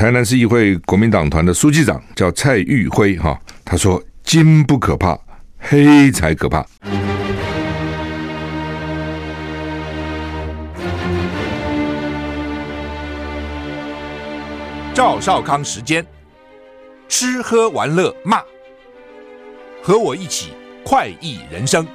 台南市议会国民党团的书记长叫蔡玉辉哈，他说金不可怕，黑才可怕。赵少康时间，吃喝玩乐骂，和我一起快意人生。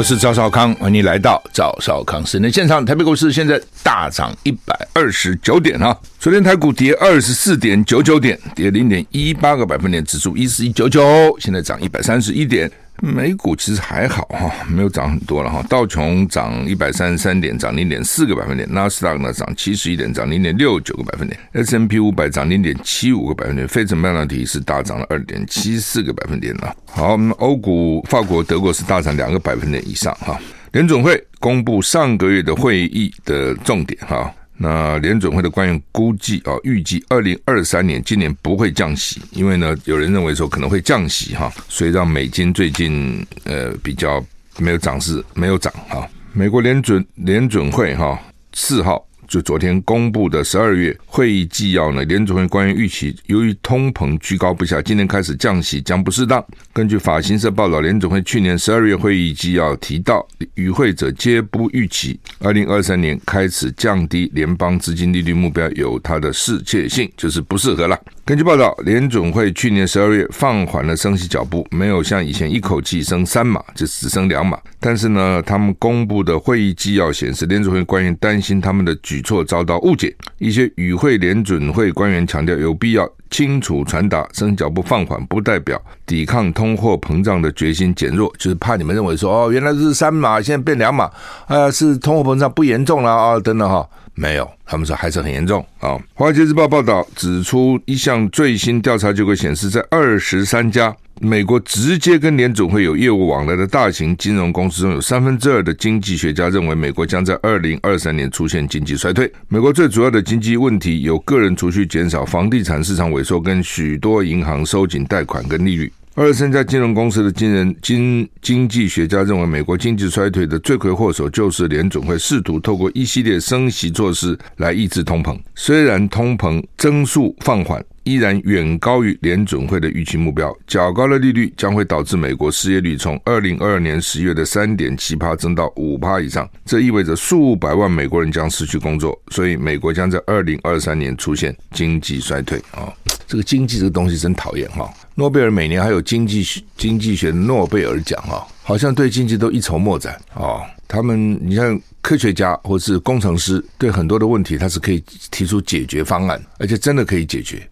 我是赵少康，欢迎来到赵少康室内现场。台北股市现在大涨一百二十九点啊，昨天台股跌二十四点九九点，跌零点一八个百分点，指数一四一九九，现在涨一百三十一点。美股其实还好哈，没有涨很多了哈。道琼涨一百三十三点，涨零点四个百分点；纳斯达克呢涨七十一点，涨零点六九个百分点；S M P 五百涨零点七五个百分点；费城半导体是大涨了二点七四个百分点了。好，欧股、法国、德国是大涨两个百分点以上哈。联准会公布上个月的会议的重点哈。那联准会的官员估计啊，预计二零二三年今年不会降息，因为呢，有人认为说可能会降息哈，所以让美金最近呃比较没有涨势，没有涨哈。美国联准联准会哈四号。就昨天公布的十二月会议纪要呢，联准会官员预期，由于通膨居高不下，今年开始降息将不适当。根据法新社报道，联准会去年十二月会议纪要提到，与会者皆不预期二零二三年开始降低联邦资金利率目标有它的适切性，就是不适合了。根据报道，联准会去年十二月放缓了升息脚步，没有像以前一口气升三码，就只升两码。但是呢，他们公布的会议纪要显示，联准会官员担心他们的举措遭到误解。一些与会联准会官员强调，有必要清楚传达，升脚步放缓不代表抵抗通货膨胀的决心减弱，就是怕你们认为说，哦，原来是三码，现在变两码，呃，是通货膨胀不严重了啊，等等哈。没有，他们说还是很严重啊。《华尔街日报》报道指出，一项最新调查结果显示，在二十三家美国直接跟联总会有业务往来的大型金融公司中，有三分之二的经济学家认为，美国将在二零二三年出现经济衰退。美国最主要的经济问题有个人储蓄减少、房地产市场萎缩，跟许多银行收紧贷款跟利率。二十三家金融公司的经人经经济学家认为，美国经济衰退的罪魁祸首就是联准会试图透过一系列升息措施来抑制通膨。虽然通膨增速放缓，依然远高于联准会的预期目标。较高的利率将会导致美国失业率从二零二二年十月的三点七趴增到五趴以上，这意味着数百万美国人将失去工作。所以，美国将在二零二三年出现经济衰退啊。这个经济这个东西真讨厌哈！诺贝尔每年还有经济学经济学诺贝尔奖哈，好像对经济都一筹莫展啊。他们你像科学家或是工程师，对很多的问题他是可以提出解决方案，而且真的可以解决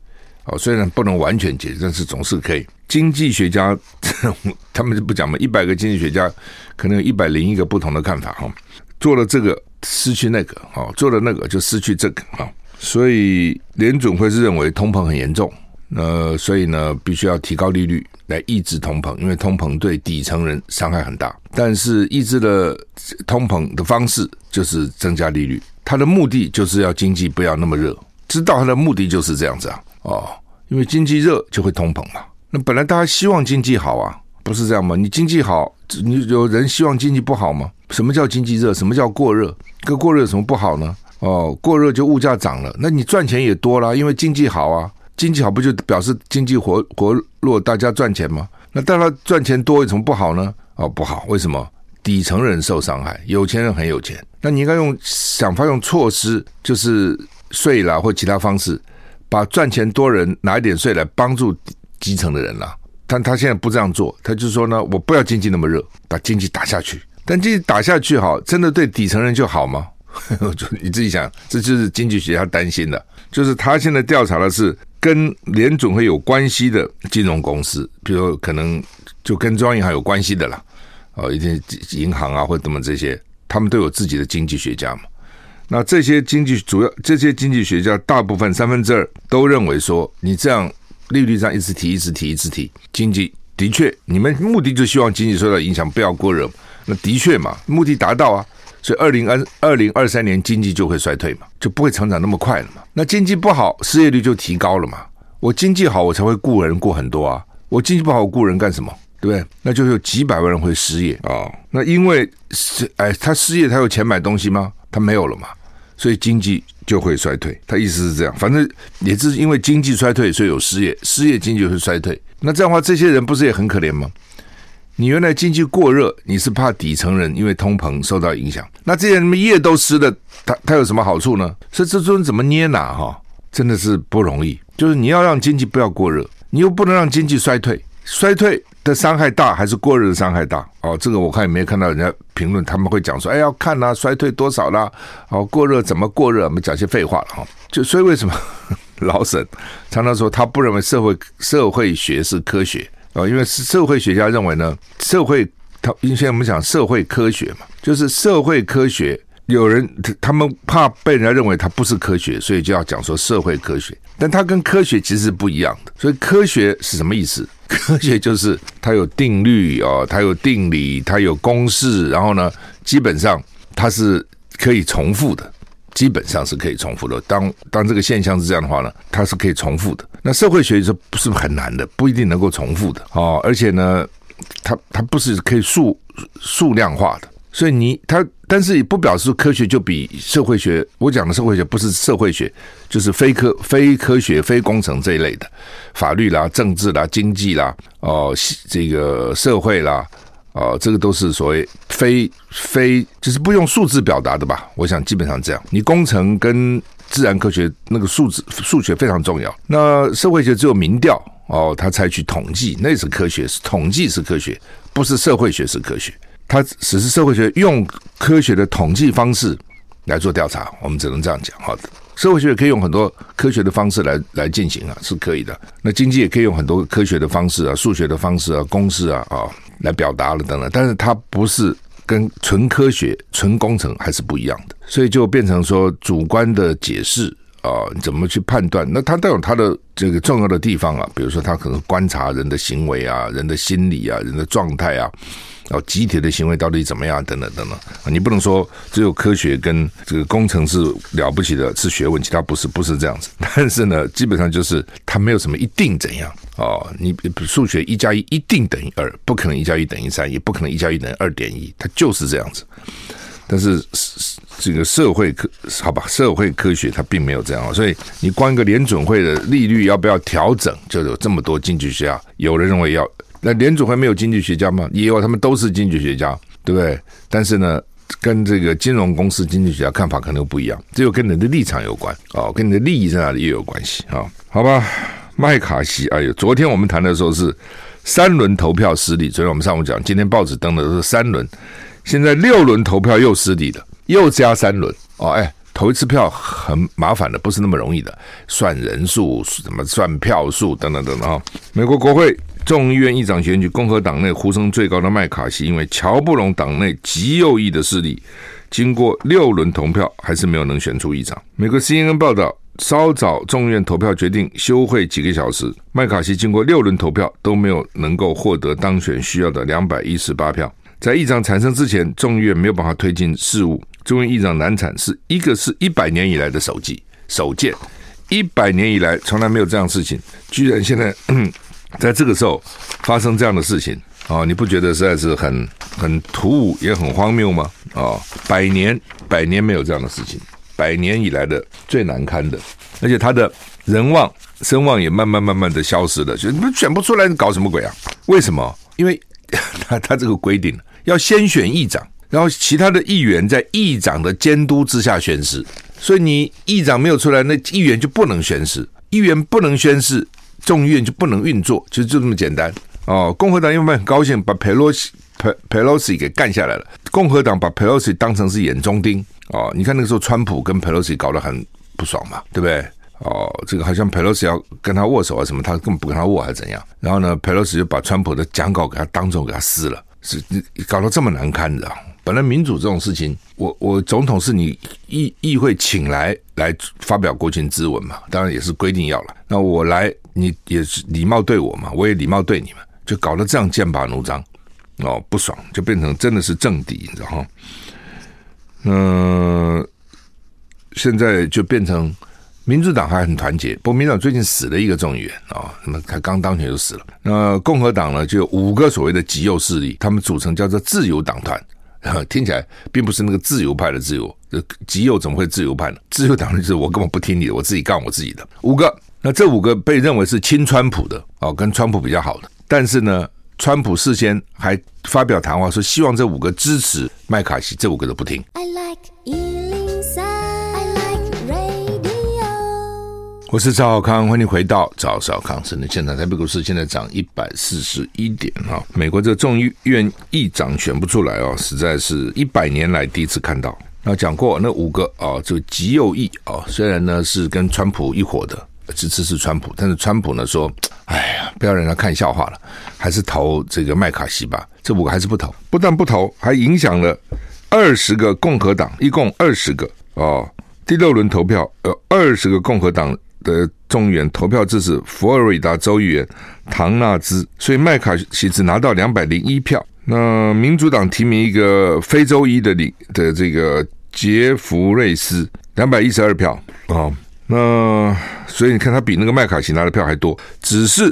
哦。虽然不能完全解决，但是总是可以。经济学家 他们就不讲嘛，一百个经济学家可能有一百零一个不同的看法哈。做了这个失去那个哦，做了那个就失去这个啊。所以联准会是认为通膨很严重，那所以呢，必须要提高利率来抑制通膨，因为通膨对底层人伤害很大。但是抑制了通膨的方式就是增加利率，它的目的就是要经济不要那么热。知道它的目的就是这样子啊，哦，因为经济热就会通膨嘛。那本来大家希望经济好啊，不是这样吗？你经济好，你有人希望经济不好吗？什么叫经济热？什么叫过热？跟过热有什么不好呢？哦，过热就物价涨了，那你赚钱也多了，因为经济好啊，经济好不就表示经济活活络，大家赚钱吗？那当然赚钱多有什么不好呢？哦，不好，为什么？底层人受伤害，有钱人很有钱，那你应该用想法用措施，就是税啦或其他方式，把赚钱多人拿一点税来帮助基层的人啦。但他现在不这样做，他就说呢，我不要经济那么热，把经济打下去。但经济打下去好，真的对底层人就好吗？就你自己想，这就是经济学家担心的，就是他现在调查的是跟联总会有关系的金融公司，比如可能就跟中央银行有关系的啦，哦，一些银行啊或者怎么这些，他们都有自己的经济学家嘛。那这些经济主要这些经济学家大部分三分之二都认为说，你这样利率上一直提一直提一直提，经济的确你们目的就希望经济受到影响不要过热，那的确嘛，目的达到啊。所以，二零二二零二三年经济就会衰退嘛，就不会成长那么快了嘛。那经济不好，失业率就提高了嘛。我经济好，我才会雇人雇很多啊。我经济不好，我雇人干什么？对不对？那就有几百万人会失业啊、哦。那因为是哎，他失业，他有钱买东西吗？他没有了嘛，所以经济就会衰退。他意思是这样，反正也是因为经济衰退，所以有失业，失业经济会衰退。那这样的话，这些人不是也很可怜吗？你原来经济过热，你是怕底层人因为通膨受到影响。那这些什么业都失的，它它有什么好处呢？所以这尊怎么捏拿哈，真的是不容易。就是你要让经济不要过热，你又不能让经济衰退。衰退的伤害大还是过热的伤害大？哦，这个我看也没看到人家评论，他们会讲说，哎，要看啊，衰退多少啦？哦，过热怎么过热？我们讲些废话了哈。就所以为什么老沈常常说他不认为社会社会学是科学？啊，因为是社会学家认为呢，社会他因为现在我们讲社会科学嘛，就是社会科学，有人他们怕被人家认为它不是科学，所以就要讲说社会科学，但它跟科学其实不一样的。所以科学是什么意思？科学就是它有定律哦，它有定理，它有公式，然后呢，基本上它是可以重复的。基本上是可以重复的。当当这个现象是这样的话呢，它是可以重复的。那社会学是不是很难的？不一定能够重复的哦。而且呢，它它不是可以数数量化的。所以你它，但是也不表示科学就比社会学。我讲的社会学不是社会学，就是非科非科学、非工程这一类的，法律啦、政治啦、经济啦、哦，这个社会啦。哦，这个都是所谓非非，就是不用数字表达的吧？我想基本上这样。你工程跟自然科学那个数字数学非常重要。那社会学只有民调哦，他采取统计，那是科学，是统计是科学，不是社会学是科学。他只是社会学用科学的统计方式来做调查，我们只能这样讲。好的，社会学可以用很多科学的方式来来进行啊，是可以的。那经济也可以用很多科学的方式啊，数学的方式啊，公式啊啊。来表达了等等，但是它不是跟纯科学、纯工程还是不一样的，所以就变成说主观的解释啊，你怎么去判断？那它都有它的这个重要的地方啊，比如说它可能观察人的行为啊、人的心理啊、人的状态啊。哦，集体的行为到底怎么样？等等等等，你不能说只有科学跟这个工程是了不起的，是学问，其他不是，不是这样子。但是呢，基本上就是它没有什么一定怎样哦。你数学一加一一定等于二，不可能一加一等于三，也不可能一加一等于二点一，它就是这样子。但是这个社会科，好吧，社会科学它并没有这样，所以你光一个联准会的利率要不要调整，就有这么多经济学家，有人认为要。那联准会没有经济学家吗？也有，他们都是经济学家，对不对？但是呢，跟这个金融公司经济学家看法可能不一样，这又跟你的立场有关哦，跟你的利益在哪里也有关系啊、哦？好吧，麦卡锡，哎呦，昨天我们谈的时候是三轮投票失利，昨天我们上午讲，今天报纸登的是三轮，现在六轮投票又失利了，又加三轮哦，哎。投一次票很麻烦的，不是那么容易的，算人数、什么算票数等等等等啊。美国国会众议院议长选举，共和党内呼声最高的麦卡锡，因为乔不拢党内极右翼的势力，经过六轮投票，还是没有能选出议长。美国 CNN 报道，稍早众院投票决定休会几个小时，麦卡锡经过六轮投票都没有能够获得当选需要的两百一十八票。在议长产生之前，众议院没有办法推进事务。众议议长难产是一个是一百年以来的首记首见，一百年以来从来没有这样事情，居然现在 在这个时候发生这样的事情哦，你不觉得实在是很很突兀也很荒谬吗？哦，百年百年没有这样的事情，百年以来的最难堪的，而且他的人望声望也慢慢慢慢的消失了，就你们选不出来，你搞什么鬼啊？为什么？因为 他他这个规定。要先选议长，然后其他的议员在议长的监督之下宣誓。所以你议长没有出来，那议员就不能宣誓。议员不能宣誓，众议院就不能运作，其实就这么简单哦。共和党因为很高兴把佩洛西佩佩洛西给干下来了，共和党把佩洛西当成是眼中钉哦。你看那个时候，川普跟佩洛西搞得很不爽嘛，对不对？哦，这个好像佩洛西要跟他握手啊什么，他根本不跟他握还是怎样？然后呢，佩洛西就把川普的讲稿给他当众给他撕了。是搞得这么难堪的，本来民主这种事情，我我总统是你议议会请来来发表国情咨文嘛，当然也是规定要了。那我来，你也是礼貌对我嘛，我也礼貌对你们，就搞得这样剑拔弩张，哦，不爽，就变成真的是政敌，你知道哈？嗯、现在就变成民主党还很团结，不过民主党最近死了一个众议员啊，那么他刚当选就死了。那共和党呢，就有五个所谓的极右势力，他们组成叫做自由党团，听起来并不是那个自由派的自由，极右怎么会自由派呢？自由党就是我根本不听你的，我自己干我自己的。五个，那这五个被认为是亲川普的哦，跟川普比较好的，但是呢，川普事先还发表谈话说，希望这五个支持麦卡锡，这五个都不听。I like 我是赵小康，欢迎回到赵小康新的现场。台北股市现在涨一百四十一点啊！美国这个众议院议长选不出来哦，实在是一百年来第一次看到。那讲过那五个啊，这个极右翼啊，虽然呢是跟川普一伙的，支持是川普，但是川普呢说：“哎呀，不要让人家看笑话了，还是投这个麦卡锡吧。”这五个还是不投，不但不投，还影响了二十个共和党，一共二十个哦。第六轮投票有二十个共和党。的众议员投票支持佛罗里达州议员唐纳兹，所以麦卡锡只拿到两百零一票。那民主党提名一个非洲裔的里的这个杰弗瑞斯，两百一十二票啊、哦。那所以你看他比那个麦卡锡拿的票还多，只是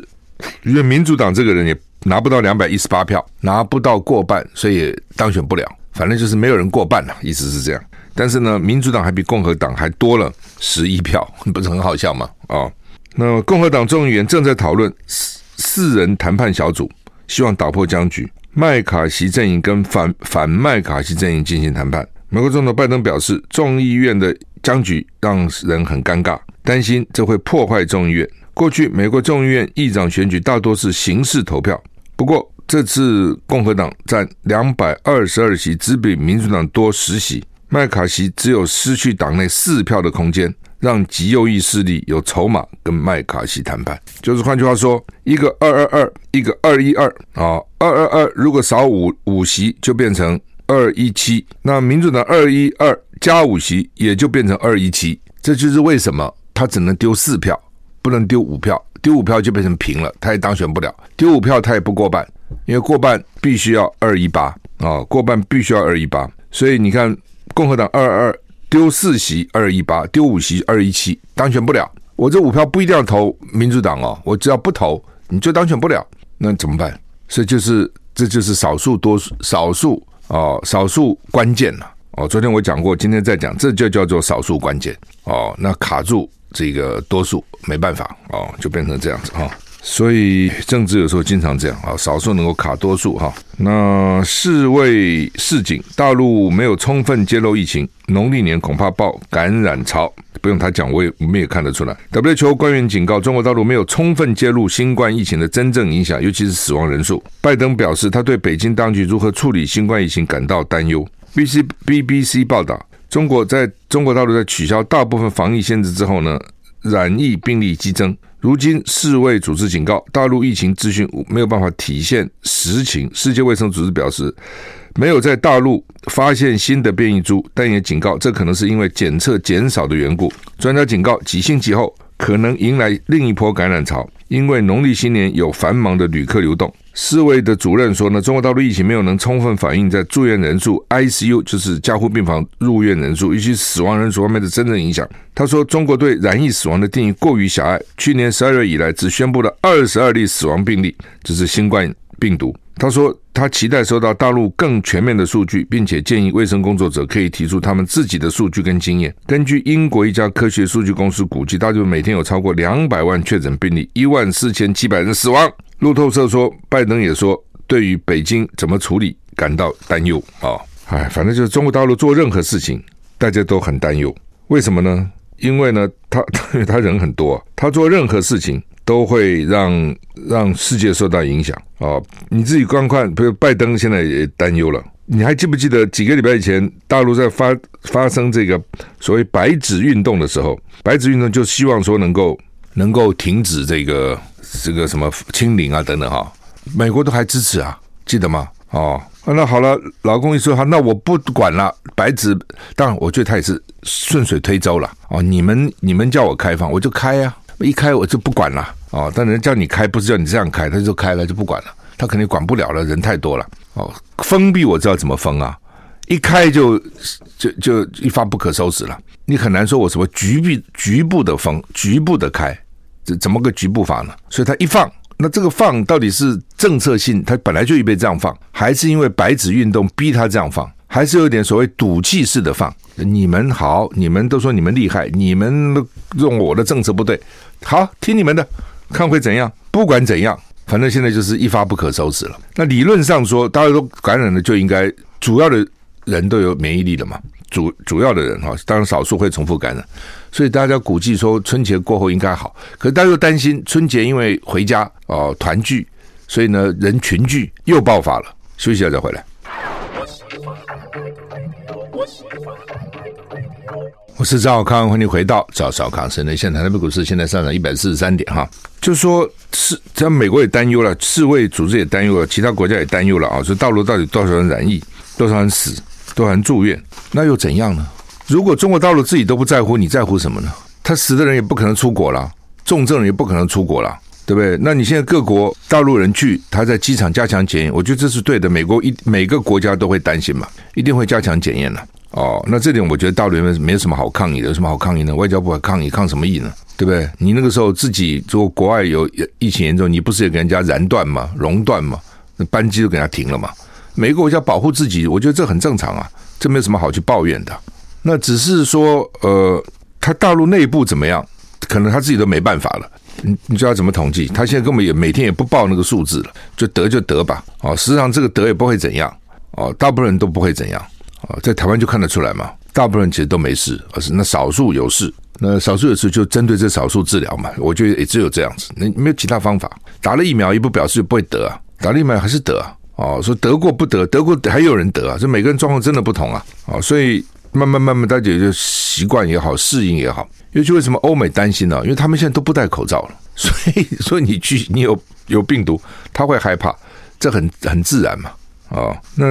因为民主党这个人也拿不到两百一十八票，拿不到过半，所以当选不了。反正就是没有人过半了，意思是这样。但是呢，民主党还比共和党还多了十一票，不是很好笑吗？啊、那共和党众议员正在讨论四四人谈判小组，希望打破僵局。麦卡锡阵营跟反反麦卡锡阵营进行谈判。美国总统拜登表示，众议院的僵局让人很尴尬，担心这会破坏众议院。过去美国众议院议长选举大多是形式投票，不过这次共和党占两百二十二席，只比民主党多十席。麦卡锡只有失去党内四票的空间，让极右翼势力有筹码跟麦卡锡谈判。就是换句话说，一个二二二，一个二一二啊，二二二如果少五五席就变成二一七，那民主党二一二加五席也就变成二一七。这就是为什么他只能丢四票，不能丢五票，丢五票就变成平了，他也当选不了。丢五票他也不过半，因为过半必须要二一八啊，过半必须要二一八，所以你看。共和党二二二丢四席二一八，丢五席二一七，当选不了。我这五票不一定要投民主党哦，我只要不投，你就当选不了。那怎么办？所以就是这就是少数多数，少数哦，少数关键了哦。昨天我讲过，今天再讲，这就叫做少数关键哦。那卡住这个多数没办法哦，就变成这样子哈。哦所以政治有时候经常这样啊，少数能够卡多数哈。那世卫示警，大陆没有充分揭露疫情，农历年恐怕爆感染潮。不用他讲，我也我们也看得出来。WHO 官员警告，中国大陆没有充分揭露新冠疫情的真正影响，尤其是死亡人数。拜登表示，他对北京当局如何处理新冠疫情感到担忧。BBC BBC 报道，中国在中国大陆在取消大部分防疫限制之后呢，染疫病例激增。如今，世卫组织警告，大陆疫情资讯没有办法体现实情。世界卫生组织表示，没有在大陆发现新的变异株，但也警告，这可能是因为检测减少的缘故。专家警告，几星期后可能迎来另一波感染潮，因为农历新年有繁忙的旅客流动。世卫的主任说呢，中国大陆疫情没有能充分反映在住院人数 （ICU） 就是加护病房入院人数以及死亡人数方面的真正影响。他说，中国对染疫死亡的定义过于狭隘，去年十二月以来只宣布了二十二例死亡病例，这是新冠病毒。他说，他期待收到大陆更全面的数据，并且建议卫生工作者可以提出他们自己的数据跟经验。根据英国一家科学数据公司估计，大陆每天有超过两百万确诊病例，一万四千七百人死亡。路透社说，拜登也说，对于北京怎么处理感到担忧啊！哎，反正就是中国大陆做任何事情，大家都很担忧。为什么呢？因为呢，他因为 他人很多，他做任何事情都会让让世界受到影响啊！你自己观看，比如拜登现在也担忧了。你还记不记得几个礼拜以前，大陆在发发生这个所谓“白纸运动”的时候，“白纸运动”就希望说能够能够停止这个。这个什么清零啊等等哈，美国都还支持啊，记得吗？哦，那好了，老公一说哈，那我不管了。白纸，当然我觉得他也是顺水推舟了。哦，你们你们叫我开放，我就开呀、啊，一开我就不管了。哦，但人叫你开，不是叫你这样开，他就开了就不管了。他肯定管不了了，人太多了。哦，封闭我知道怎么封啊，一开就就就一发不可收拾了。你很难说我什么局部局部的封，局部的开，这怎么个局部法呢？所以他一放，那这个放到底是政策性，他本来就预备这样放，还是因为白纸运动逼他这样放，还是有点所谓赌气式的放？你们好，你们都说你们厉害，你们用我的政策不对，好听你们的，看会怎样？不管怎样，反正现在就是一发不可收拾了。那理论上说，大家都感染了，就应该主要的人都有免疫力了嘛。主主要的人哈，当然少数会重复感染，所以大家估计说春节过后应该好。可是大家又担心春节因为回家哦团聚，所以呢人群聚又爆发了。休息一下再回来。我喜欢我是赵少康，欢迎回到赵少康生的现场。台北股市现在上涨一百四十三点哈，就是说是在美国也担忧了，世卫组织也担忧了，其他国家也担忧了啊，说大陆到底多少人染疫，多少人死？多少人住院，那又怎样呢？如果中国大陆自己都不在乎，你在乎什么呢？他死的人也不可能出国了，重症也不可能出国了，对不对？那你现在各国大陆人去，他在机场加强检验，我觉得这是对的。美国一每个国家都会担心嘛，一定会加强检验的。哦，那这点我觉得大陆人没有什么好抗议的，有什么好抗议呢？外交部还抗议，抗什么议呢？对不对？你那个时候自己如果国外有疫情严重，你不是也给人家燃断吗？熔断吗？那班机都给他停了嘛？每个国家保护自己，我觉得这很正常啊，这没有什么好去抱怨的。那只是说，呃，他大陆内部怎么样，可能他自己都没办法了。你你知道怎么统计？他现在根本也每天也不报那个数字了，就得就得吧。哦，实际上这个得也不会怎样。哦，大部分人都不会怎样。哦，在台湾就看得出来嘛，大部分人其实都没事，而是那少数有事。那少数有事就针对这少数治疗嘛。我觉得也只有这样子，那没有其他方法。打了疫苗也不表示不会得啊，打了疫苗还是得啊。哦，说得过不得，得过还有人得啊，这每个人状况真的不同啊，哦，所以慢慢慢慢大家也就习惯也好，适应也好。尤其为什么欧美担心呢？因为他们现在都不戴口罩了，所以所以你去你有有病毒，他会害怕，这很很自然嘛，哦，那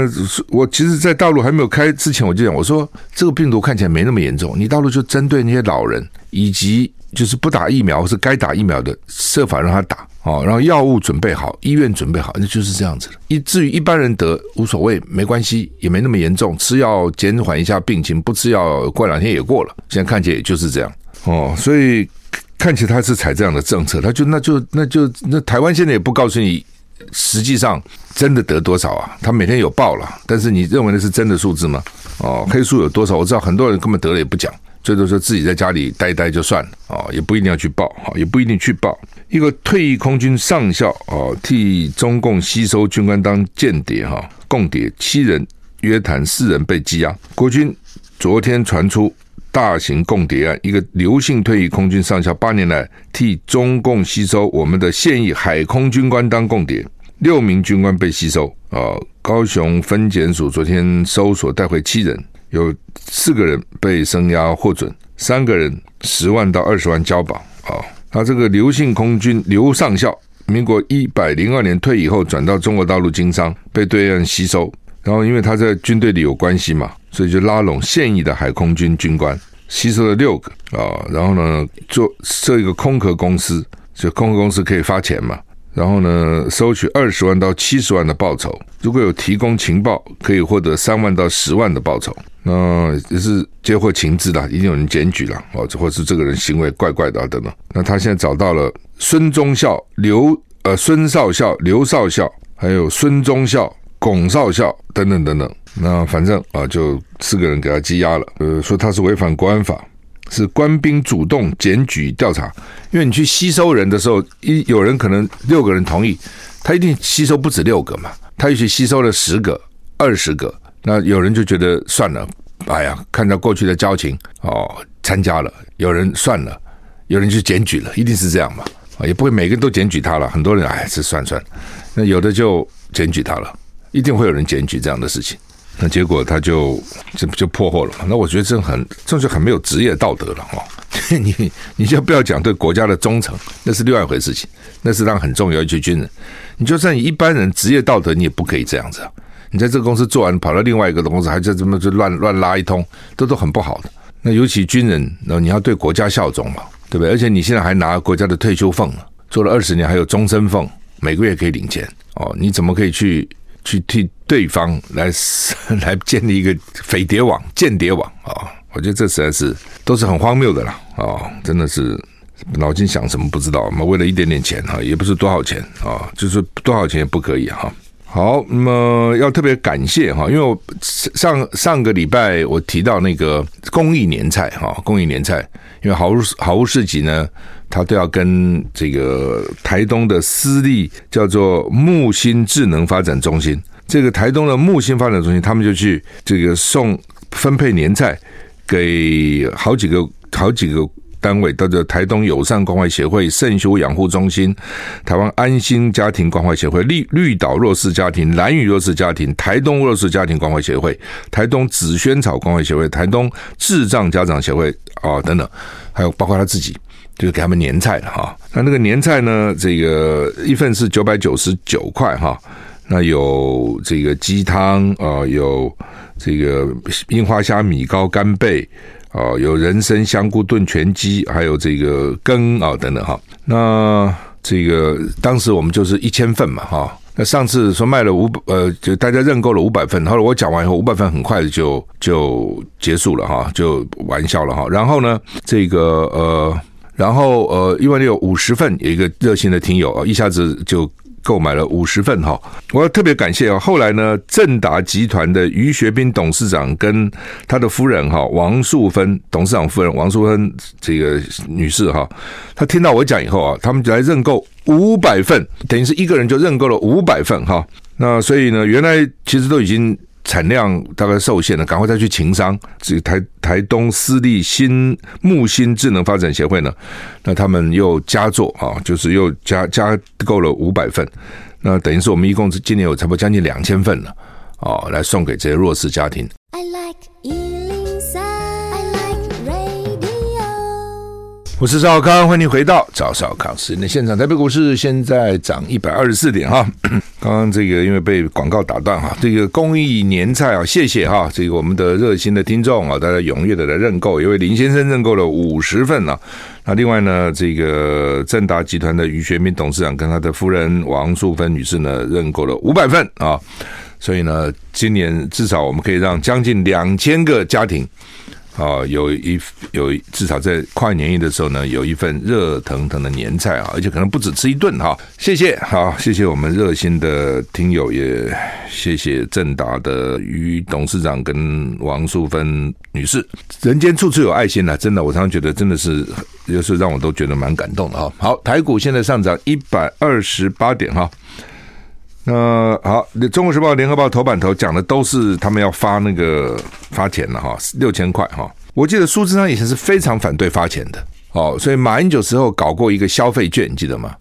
我其实，在大陆还没有开之前，我就讲，我说这个病毒看起来没那么严重，你大陆就针对那些老人以及就是不打疫苗或是该打疫苗的，设法让他打。哦，然后药物准备好，医院准备好，那就是这样子的。以至于一般人得无所谓，没关系，也没那么严重，吃药减缓一下病情，不吃药过两天也过了。现在看起来也就是这样。哦，所以看起来他是采这样的政策，他就那就那就那台湾现在也不告诉你，实际上真的得多少啊？他每天有报了，但是你认为那是真的数字吗？哦，黑数有多少？我知道很多人根本得了也不讲。最多说自己在家里待待就算了啊，也不一定要去报啊，也不一定去报。一个退役空军上校啊，替中共吸收军官当间谍哈，共谍七人约谈四人被羁押。国军昨天传出大型共谍案，一个刘姓退役空军上校八年来替中共吸收我们的现役海空军官当共谍，六名军官被吸收啊。高雄分检署昨天搜索带回七人。有四个人被声押获准，三个人十万到二十万交保啊。他这个刘姓空军刘上校，民国一百零二年退役后转到中国大陆经商，被对岸吸收。然后因为他在军队里有关系嘛，所以就拉拢现役的海空军军官，吸收了六个啊。然后呢，做设一个空壳公司，就空壳公司可以发钱嘛。然后呢，收取二十万到七十万的报酬，如果有提供情报，可以获得三万到十万的报酬。那也是接获情资的，一定有人检举了哦，或是这个人行为怪怪的等等。那他现在找到了孙忠孝、刘呃孙少校、刘少校，还有孙忠孝、龚少校等等等等。那反正啊，就四个人给他羁押了。呃，说他是违反国安法。是官兵主动检举调查，因为你去吸收人的时候，一有人可能六个人同意，他一定吸收不止六个嘛，他也许吸收了十个、二十个，那有人就觉得算了，哎呀，看到过去的交情哦，参加了，有人算了，有人就检举了，一定是这样嘛，啊，也不会每个人都检举他了，很多人哎，这算算，那有的就检举他了，一定会有人检举这样的事情。那结果他就这不就破获了嘛？那我觉得这很，这就很没有职业道德了哦！你你就不要讲对国家的忠诚，那是另外一回事情，那是当很重要。一群军人，你就算你一般人职业道德，你也不可以这样子啊！你在这个公司做完，跑到另外一个公司，还在这么就乱乱拉一通，这都很不好的。那尤其军人，那你要对国家效忠嘛，对不对？而且你现在还拿国家的退休俸，做了二十年还有终身俸，每个月可以领钱哦，你怎么可以去？去替对方来 来建立一个匪谍网、间谍网啊、我觉得这实在是都是很荒谬的啦啊、哦！真的是脑筋想什么不知道嘛？为了一点点钱哈，也不是多少钱啊、就是多少钱也不可以哈。好，那么要特别感谢哈，因为我上上个礼拜我提到那个公益年菜哈，公益年菜，因为好物好物市集呢，他都要跟这个台东的私立叫做木星智能发展中心，这个台东的木星发展中心，他们就去这个送分配年菜给 好几个好几个。单位叫做台东友善关怀协会、圣修养护中心、台湾安心家庭关怀协会、绿绿岛弱势家庭、兰屿弱势家庭、台东弱势家庭关怀协会、台东紫萱草关怀协会、台东智障家长协会啊等等，还有包括他自己，就是给他们年菜了哈。那那个年菜呢，这个一份是九百九十九块哈，那有这个鸡汤啊，有这个樱花虾米糕干贝。啊，有人参香菇炖全鸡，还有这个羹啊等等哈。那这个当时我们就是一千份嘛哈。那上次说卖了五百，呃，就大家认购了五百份。后来我讲完以后，五百份很快就就结束了哈，就完销了哈。然后呢，这个呃，然后呃，因为有五十份，有一个热心的听友啊，一下子就。购买了五十份哈，我要特别感谢啊！后来呢，正达集团的于学斌董事长跟他的夫人哈王素芬董事长夫人王素芬这个女士哈，她听到我讲以后啊，他们就来认购五百份，等于是一个人就认购了五百份哈。那所以呢，原来其实都已经。产量大概受限了，赶快再去情商。这个台台东私立新木星智能发展协会呢，那他们又加做啊，就是又加加购了五百份，那等于是我们一共是今年有差不多将近两千份了，啊，来送给这些弱势家庭。I like 我是赵康，欢迎回到赵少康时间的现场。台北股市现在涨一百二十四点哈。刚刚这个因为被广告打断哈，这个公益年菜啊，谢谢哈，这个我们的热心的听众啊，大家踊跃的来认购，因为林先生认购了五十份啊。那另外呢，这个正达集团的于学明董事长跟他的夫人王素芬女士呢，认购了五百份啊。所以呢，今年至少我们可以让将近两千个家庭。啊，有一有至少在跨年夜的时候呢，有一份热腾腾的年菜啊，而且可能不止吃一顿哈。谢谢，好，谢谢我们热心的听友，也谢谢正达的于董事长跟王淑芬女士。人间处处有爱心呐，真的，我常常觉得真的是，有时候让我都觉得蛮感动的哈。好，台股现在上涨一百二十八点哈。那好，《中国时报》《联合报》头版头讲的都是他们要发那个发钱了哈，六千块哈。我记得苏贞昌以前是非常反对发钱的哦，所以马英九时候搞过一个消费券，记得吗？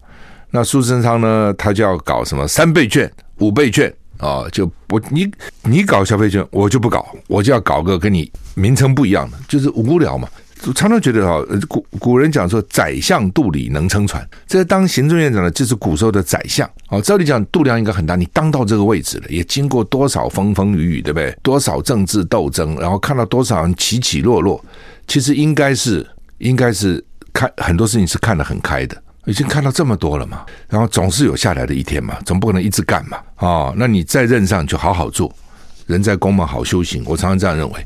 那苏贞昌呢，他就要搞什么三倍券、五倍券啊，就我你你搞消费券，我就不搞，我就要搞个跟你名称不一样的，就是无聊嘛。我常常觉得哈，古古人讲说“宰相肚里能撑船”，这当行政院长的就是古时候的宰相。哦，照理讲肚量应该很大，你当到这个位置了，也经过多少风风雨雨，对不对？多少政治斗争，然后看到多少人起起落落，其实应该是应该是看很多事情是看得很开的，已经看到这么多了嘛。然后总是有下来的一天嘛，总不可能一直干嘛。哦，那你在任上就好好做，人在宫门好修行。我常常这样认为。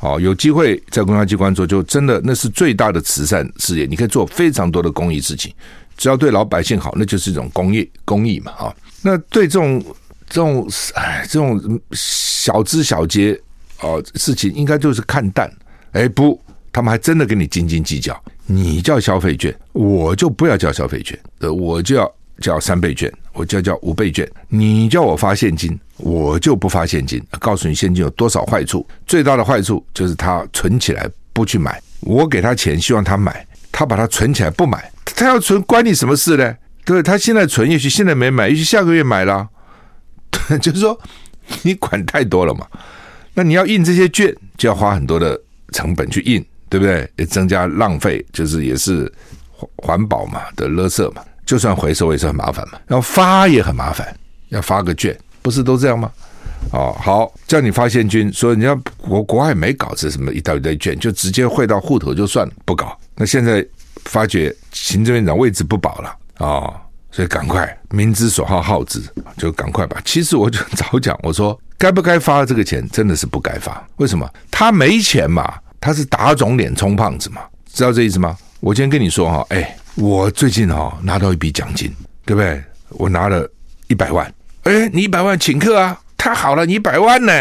哦，有机会在公家机关做，就真的那是最大的慈善事业。你可以做非常多的公益事情，只要对老百姓好，那就是一种公益公益嘛。啊，那对这种这种哎这种小枝小节哦事情，应该就是看淡。哎，不，他们还真的跟你斤斤计较。你叫消费券，我就不要叫消费券，呃，我就要叫三倍券，我就要叫五倍券。你叫我发现金。我就不发现金，告诉你现金有多少坏处。最大的坏处就是他存起来不去买，我给他钱希望他买，他把它存起来不买，他要存关你什么事呢？对，他现在存，也许现在没买，也许下个月买了，对 就是说你管太多了嘛。那你要印这些券，就要花很多的成本去印，对不对？也增加浪费，就是也是环保嘛的垃圾嘛，就算回收也是很麻烦嘛。然后发也很麻烦，要发个券。不是都这样吗？哦，好，叫你发现金，所以人家国国外没搞这什么一大堆券，就直接汇到户头就算了，不搞。那现在发觉行政院长位置不保了啊、哦，所以赶快民之所好好之，就赶快吧。其实我就早讲，我说该不该发这个钱，真的是不该发。为什么？他没钱嘛，他是打肿脸充胖子嘛，知道这意思吗？我今天跟你说哈，哎，我最近哈拿到一笔奖金，对不对？我拿了一百万，哎，你一百万请客啊，太好了，你一百万呢？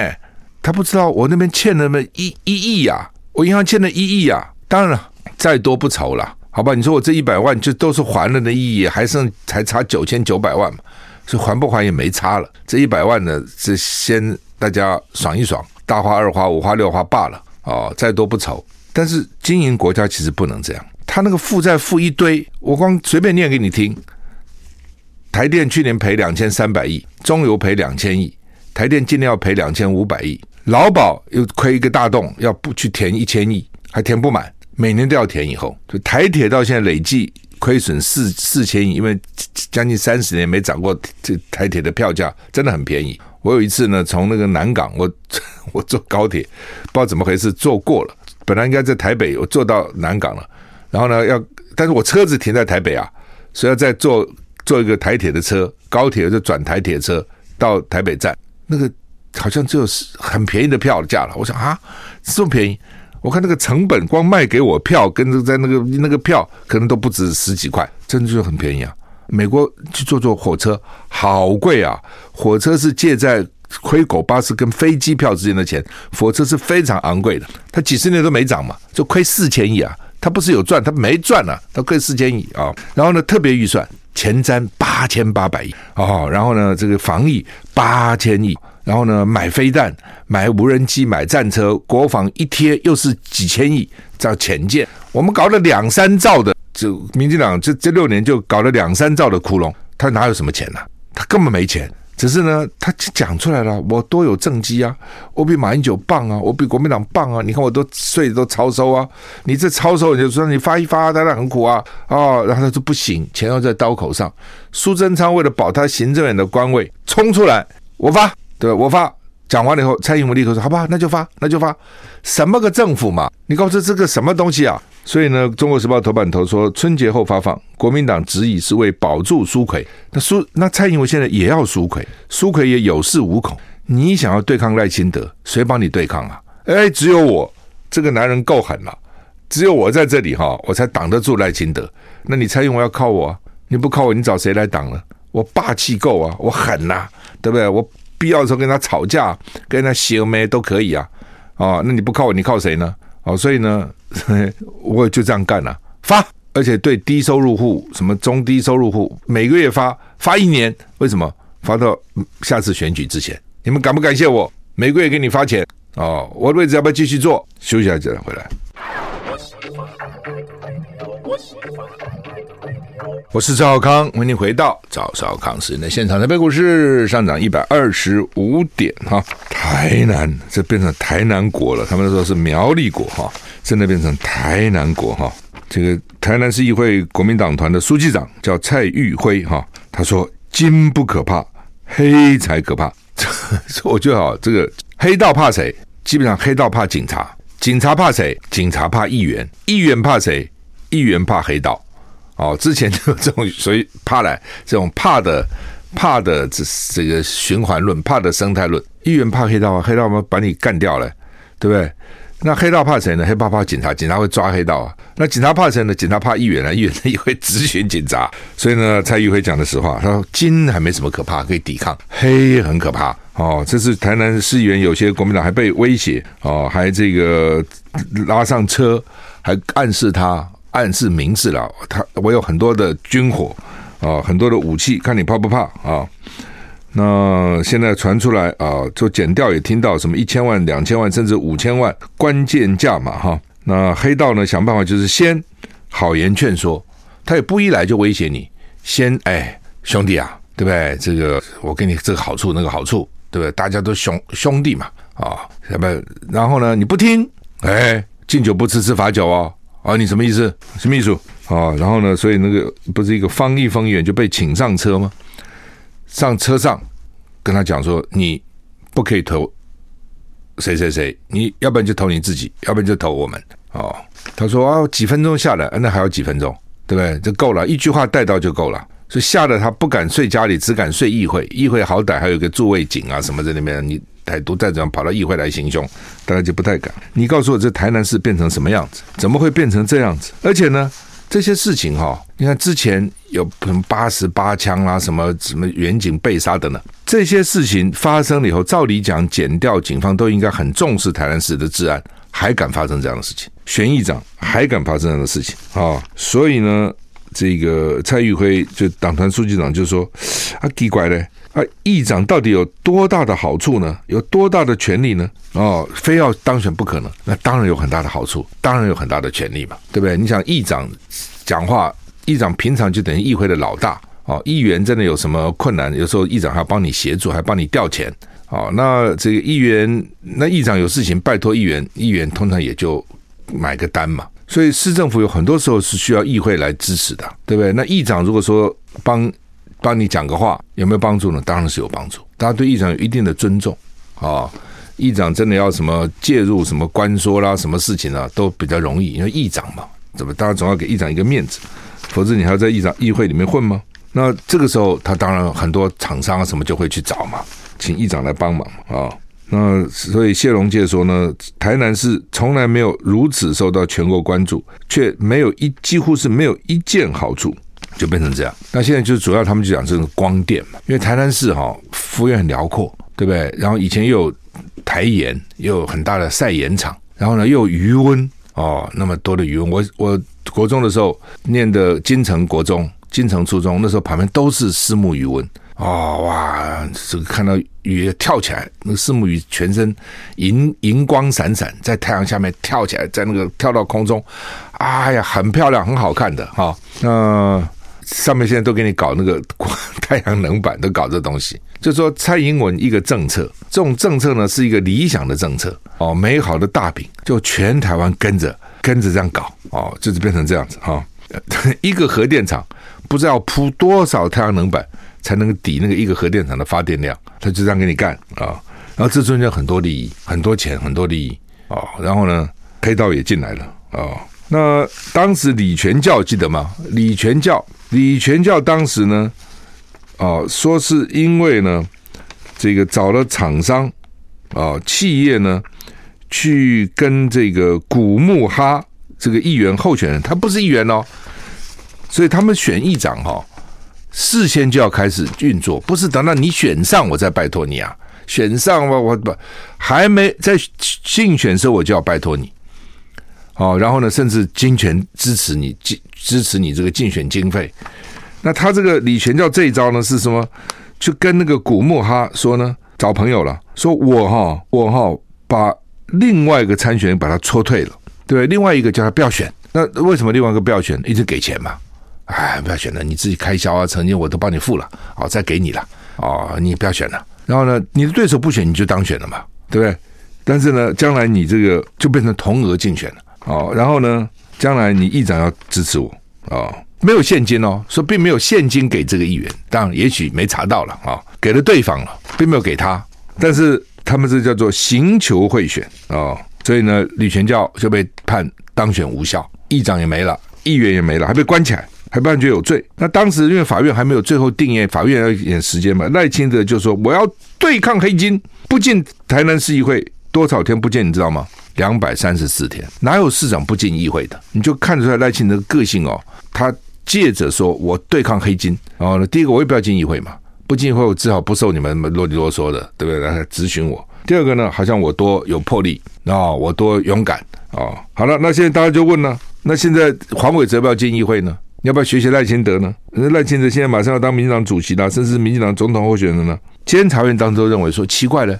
他不知道我那边欠了那么一一亿呀，我银行欠了一亿呀。当然了，再多不愁了。好吧，你说我这一百万就都是还了的意义，还剩才差九千九百万嘛，所以还不还也没差了。这一百万呢，是先大家爽一爽，大花二花五花六花罢了哦，再多不愁。但是经营国家其实不能这样，他那个负债负一堆，我光随便念给你听。台电去年赔两千三百亿，中油赔两千亿，台电今年要赔两千五百亿，劳保又亏一个大洞，要不去填一千亿，还填不满。每年都要填，以后就台铁到现在累计亏损四四千亿，因为将近三十年没涨过，这台铁的票价真的很便宜。我有一次呢，从那个南港，我 我坐高铁，不知道怎么回事坐过了，本来应该在台北，我坐到南港了，然后呢要，但是我车子停在台北啊，所以要再坐坐一个台铁的车，高铁就转台铁车到台北站，那个好像就是很便宜的票价了。我想啊，这么便宜。我看那个成本，光卖给我票，跟在那个那个票，可能都不止十几块，真的就很便宜啊！美国去坐坐火车，好贵啊！火车是借在亏狗巴士跟飞机票之间的钱，火车是非常昂贵的。它几十年都没涨嘛，就亏四千亿啊！他不是有赚，他没赚啊，他亏四千亿啊！然后呢，特别预算前瞻八千八百亿哦，然后呢，这个防疫八千亿。然后呢，买飞弹、买无人机、买战车，国防一贴又是几千亿，叫潜舰。我们搞了两三兆的，就民进党这这六年就搞了两三兆的窟窿，他哪有什么钱呢、他根本没钱。只是呢，他讲出来了，我多有政绩啊，我比马英九棒啊，我比国民党棒啊。你看我都税都超收啊，你这超收，你就说你发一发，当然很苦啊啊、哦。然后他说不行，钱要在刀口上。苏贞昌为了保他行政院的官位，冲出来，我发。对，我发讲完了以后，蔡英文立刻说：“好吧，那就发，那就发。什么个政府嘛？你告诉这个什么东西啊？”所以呢，《中国时报》头版头说，春节后发放，国民党执意是为保住苏奎。那苏那蔡英文现在也要苏奎，苏奎也有恃无恐。你想要对抗赖清德，谁帮你对抗啊？哎，只有我这个男人够狠了，只有我在这里哈，我才挡得住赖清德。那你蔡英文要靠我，你不靠我，你找谁来挡呢？我霸气够啊，我狠呐、啊，对不对？我。必要的时候跟他吵架，跟他邪眉都可以啊，哦，那你不靠我，你靠谁呢？哦，所以呢，我就这样干了，发，而且对低收入户、什么中低收入户，每个月发发一年，为什么？发到下次选举之前，你们感不感谢我？每个月给你发钱，哦，我的位置要不要继续做？休息一下再回来。我是赵少康，欢迎回到赵少康时间的现场。台北股市上涨一百二十五点哈，台南这变成台南国了，他们说是苗栗国哈，真的变成台南国哈。这个台南市议会国民党团的书记长叫蔡玉辉哈，他说金不可怕，黑才可怕。我觉得哈，这个黑道怕谁？基本上黑道怕警察，警察怕谁？警察怕议员，议员怕谁？议员怕黑道。哦，之前就有这种所以怕来这种怕的怕的这这个循环论，怕的生态论。议员怕黑道，黑道嘛把你干掉了，对不对？那黑道怕谁呢？黑道怕警察，警察会抓黑道啊。那警察怕谁呢？警察怕议员啊，议员也会质询警察。所以呢，蔡玉辉讲的实话，他说金还没什么可怕，可以抵抗，黑很可怕。哦，这是台南市议员有些国民党还被威胁哦，还这个拉上车，还暗示他。暗示明示了，他我有很多的军火啊，很多的武器，看你怕不怕啊？那现在传出来啊，做减调也听到什么一千万、两千万，甚至五千万关键价码哈。那黑道呢，想办法就是先好言劝说，他也不一来就威胁你，先哎兄弟啊，对不对？这个我给你这个好处那个好处，对不对？大家都兄兄弟嘛啊，要不然后呢你不听，哎敬酒不吃吃罚酒哦。啊，你什么意思？什么意思？啊，然后呢？所以那个不是一个方毅丰议员就被请上车吗？上车上跟他讲说，你不可以投谁谁谁，你要不然就投你自己，要不然就投我们。哦，他说啊，几分钟下来，那还有几分钟，对不对？这够了，一句话带到就够了。所以吓得他不敢睡家里，只敢睡议会。议会好歹还有个驻卫警啊什么在那边，你歹毒再怎样跑到议会来行凶，大概就不太敢。你告诉我，这台南市变成什么样子？怎么会变成这样子？而且呢，这些事情哈、哦，你看之前有什么八十八枪啊，什么什么远景被杀等等，这些事情发生了以后，照理讲，减掉警方都应该很重视台南市的治安，还敢发生这样的事情？玄议长还敢发生这样的事情啊、哦？所以呢，这个蔡玉辉就党团书记长就说啊，奇怪嘞，啊，议长到底有多大的好处呢？有多大的权力呢？哦，非要当选不可能？那当然有很大的好处，当然有很大的权力嘛，对不对？你想议长讲话，议长平常就等于议会的老大哦。议员真的有什么困难，有时候议长还要帮你协助，还帮你调钱哦。那这个议员，那议长有事情拜托议员，议员通常也就。买个单嘛，所以市政府有很多时候是需要议会来支持的，对不对？那议长如果说帮帮你讲个话，有没有帮助呢？当然是有帮助，大家对议长有一定的尊重啊。议长真的要什么介入什么关说啦，什么事情啊，都比较容易，因为议长嘛，怎么？大家总要给议长一个面子，否则你还要在议长议会里面混吗？那这个时候，他当然很多厂商啊什么就会去找嘛，请议长来帮忙啊。那所以谢龙介说呢，台南市从来没有如此受到全国关注，却没有一几乎是没有一件好处，就变成这样。那现在就主要他们就讲这个光电嘛，因为台南市哈幅员很辽阔，对不对？然后以前又有台盐，又有很大的晒盐场，然后呢又有鱼温哦，那么多的鱼温。我我国中的时候念的金城国中、金城初中，那时候旁边都是四目鱼温。哦哇！这个看到鱼跳起来，那个四目鱼全身银银光闪闪，在太阳下面跳起来，在那个跳到空中，哎呀，很漂亮，很好看的哈。那、上面现在都给你搞那个 太阳能板，都搞这东西。就说蔡英文一个政策，这种政策呢是一个理想的政策哦，美好的大饼，就全台湾跟着跟着这样搞哦，就是变成这样子哈。一个核电厂不知道铺多少太阳能板。才能抵那个一个核电厂的发电量，他就这样给你干啊！然后这中间很多利益，很多钱，很多利益啊！然后呢，黑道也进来了啊！那当时李全教记得吗？李全教，李全教当时呢，啊，说是因为呢，这个找了厂商啊，企业呢，去跟这个古木哈这个议员候选人，他不是议员哦，所以他们选议长哈。事先就要开始运作，不是等到你选上我再拜托你啊！选上我，我不还没在竞选时候我就要拜托你，哦，然后呢，甚至金钱支持你，支支持你这个竞选经费。那他这个李全教这一招呢是什么？就跟那个古木哈说呢，找朋友了，说我哈我哈把另外一个参选把他戳退了，对，另外一个叫他不要选。那为什么另外一个不要选？一直给钱嘛。哎，不要选了，你自己开销啊，曾经我都帮你付了，哦，再给你了，哦，你不要选了。然后呢，你的对手不选，你就当选了嘛，对不对？但是呢，将来你这个就变成同额竞选了，哦，然后呢，将来你议长要支持我，哦，没有现金哦，说并没有现金给这个议员，当然也许没查到了啊，给了对方了，并没有给他，但是他们这叫做行求贿选啊，哦，所以呢，李全教就被判当选无效，议长也没了，议员也没了，还被关起来。还判决有罪。那当时因为法院还没有最后定谳，法院要一点时间嘛。赖清德就说：“我要对抗黑金，不进台南市议会多少天不见？你知道吗？两百三十四天。哪有市长不进议会的？你就看得出来赖清德个性哦。他借着说我对抗黑金，然后呢，第一个我也不要进议会嘛，不进议会我只好不受你们啰里啰嗦的，对不对？来咨询我。第二个呢，好像我多有魄力啊，我多勇敢啊。好了，那现在大家就问了：那现在黄伟哲要不要进议会呢？”要不要学习赖清德呢？赖清德现在马上要当民进党主席了，甚至民进党总统候选人呢。监察院当中认为说奇怪了，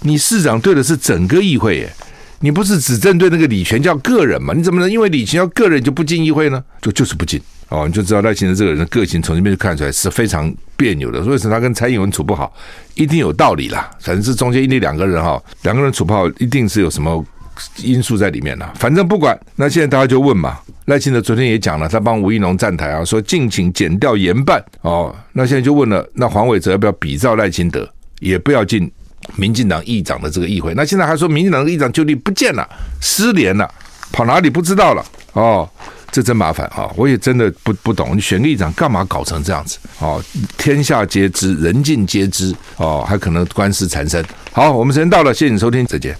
你市长对的是整个议会耶，你不是只针对那个李全教个人嘛？你怎么能因为李全教个人就不进议会呢？就就是不进哦，你就知道赖清德这个人的个性从这边就看出来是非常别扭的。为什么他跟蔡英文处不好？一定有道理啦。反正是中间因为两个人哈，两个人处不好，一定是有什么。因素在里面了，反正不管。那现在大家就问嘛，赖清德昨天也讲了，他帮吴怡农站台啊，说敬请检掉严办哦。那现在就问了，那黄伟哲要不要比照赖清德，也不要进民进党议长的这个议会？那现在还说民进党的议长就地不见了，失联了，跑哪里不知道了哦。这真麻烦啊！我也真的不不懂，你选个议长干嘛搞成这样子？哦，天下皆知，人尽皆知，哦，还可能官司缠身。好，我们时间到了，谢谢你收听，再见。